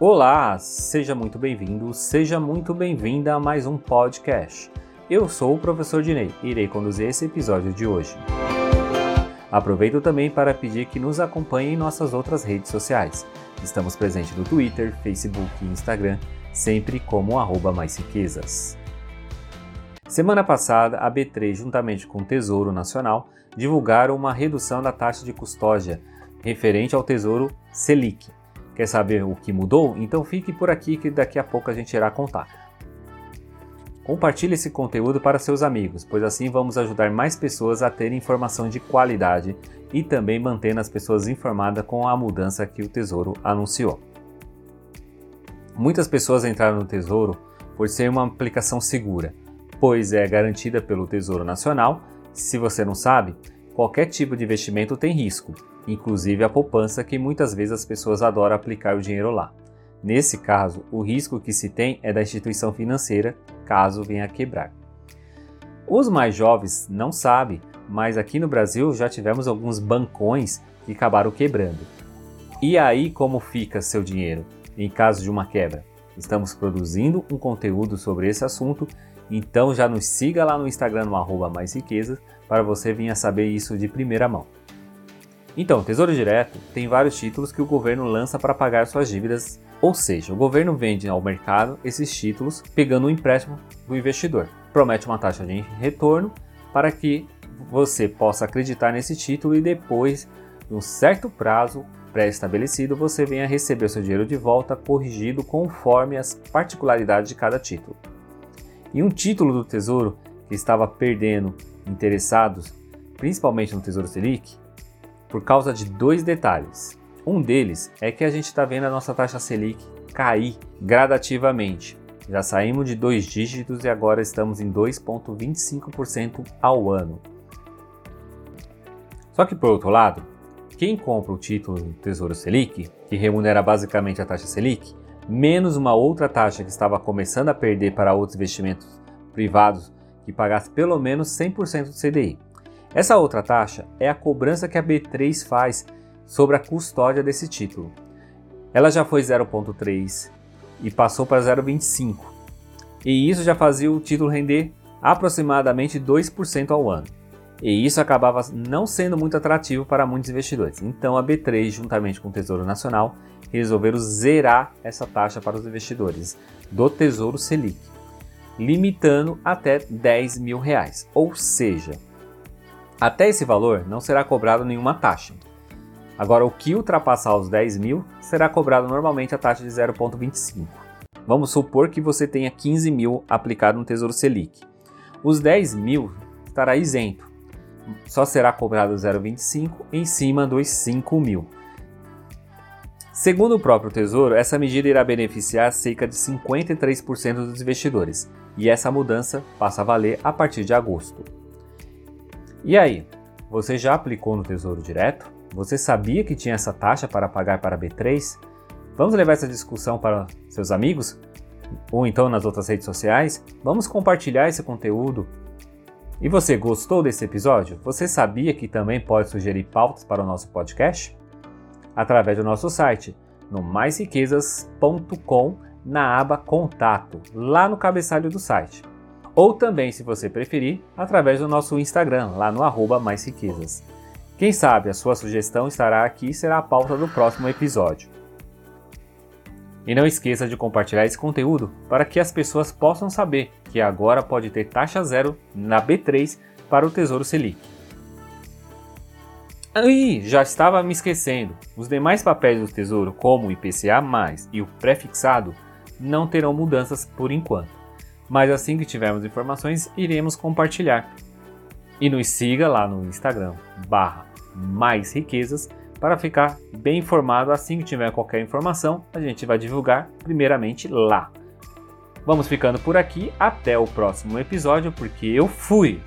Olá, seja muito bem-vindo, seja muito bem-vinda a mais um podcast. Eu sou o professor Dinei e irei conduzir esse episódio de hoje. Aproveito também para pedir que nos acompanhe em nossas outras redes sociais. Estamos presentes no Twitter, Facebook e Instagram, sempre como arroba mais riquezas. Semana passada, a B3, juntamente com o Tesouro Nacional, divulgaram uma redução da taxa de custódia referente ao Tesouro Selic, Quer saber o que mudou? Então fique por aqui que daqui a pouco a gente irá contar. Compartilhe esse conteúdo para seus amigos, pois assim vamos ajudar mais pessoas a terem informação de qualidade e também mantendo as pessoas informadas com a mudança que o Tesouro anunciou. Muitas pessoas entraram no Tesouro por ser uma aplicação segura, pois é garantida pelo Tesouro Nacional. Se você não sabe, qualquer tipo de investimento tem risco, inclusive a poupança, que muitas vezes as pessoas adoram aplicar o dinheiro lá. Nesse caso, o risco que se tem é da instituição financeira, caso venha a quebrar. Os mais jovens não sabem, mas aqui no Brasil já tivemos alguns bancões que acabaram quebrando. E aí, como fica seu dinheiro em caso de uma quebra? Estamos produzindo um conteúdo sobre esse assunto, então já nos siga lá no Instagram no arroba mais para você vir a saber isso de primeira mão. Então, Tesouro Direto tem vários títulos que o governo lança para pagar suas dívidas, ou seja, o governo vende ao mercado esses títulos pegando um empréstimo do investidor. Promete uma taxa de retorno para que você possa acreditar nesse título e depois, de um certo prazo pré-estabelecido, você venha receber o seu dinheiro de volta corrigido conforme as particularidades de cada título. E um título do Tesouro que estava perdendo interessados, principalmente no Tesouro Selic, por causa de dois detalhes. Um deles é que a gente está vendo a nossa taxa Selic cair gradativamente. Já saímos de dois dígitos e agora estamos em 2,25% ao ano. Só que por outro lado, quem compra o título do Tesouro Selic, que remunera basicamente a taxa Selic, menos uma outra taxa que estava começando a perder para outros investimentos privados que pagasse pelo menos 100% do CDI. Essa outra taxa é a cobrança que a B3 faz sobre a custódia desse título. Ela já foi 0,3 e passou para 0,25, e isso já fazia o título render aproximadamente 2% ao ano. E isso acabava não sendo muito atrativo para muitos investidores. Então a B3, juntamente com o Tesouro Nacional, resolveram zerar essa taxa para os investidores do Tesouro Selic, limitando até 10 mil reais. Ou seja, até esse valor não será cobrado nenhuma taxa. Agora, o que ultrapassar os 10 mil será cobrado normalmente a taxa de 0,25. Vamos supor que você tenha 15 mil aplicado no Tesouro Selic. Os 10 mil estará isento, só será cobrado 0,25 em cima dos 5 mil. Segundo o próprio Tesouro, essa medida irá beneficiar cerca de 53% dos investidores, e essa mudança passa a valer a partir de agosto. E aí, você já aplicou no Tesouro Direto? Você sabia que tinha essa taxa para pagar para B3? Vamos levar essa discussão para seus amigos? Ou então nas outras redes sociais? Vamos compartilhar esse conteúdo. E você gostou desse episódio? Você sabia que também pode sugerir pautas para o nosso podcast? Através do nosso site, no maisriquezas.com, na aba Contato, lá no cabeçalho do site ou também, se você preferir, através do nosso Instagram, lá no arroba mais riquezas. Quem sabe a sua sugestão estará aqui e será a pauta do próximo episódio. E não esqueça de compartilhar esse conteúdo para que as pessoas possam saber que agora pode ter taxa zero na B3 para o Tesouro Selic. Aí, já estava me esquecendo. Os demais papéis do Tesouro, como o IPCA+, e o prefixado, não terão mudanças por enquanto mas assim que tivermos informações, iremos compartilhar. E nos siga lá no Instagram, barra mais riquezas, para ficar bem informado assim que tiver qualquer informação, a gente vai divulgar primeiramente lá. Vamos ficando por aqui, até o próximo episódio, porque eu fui!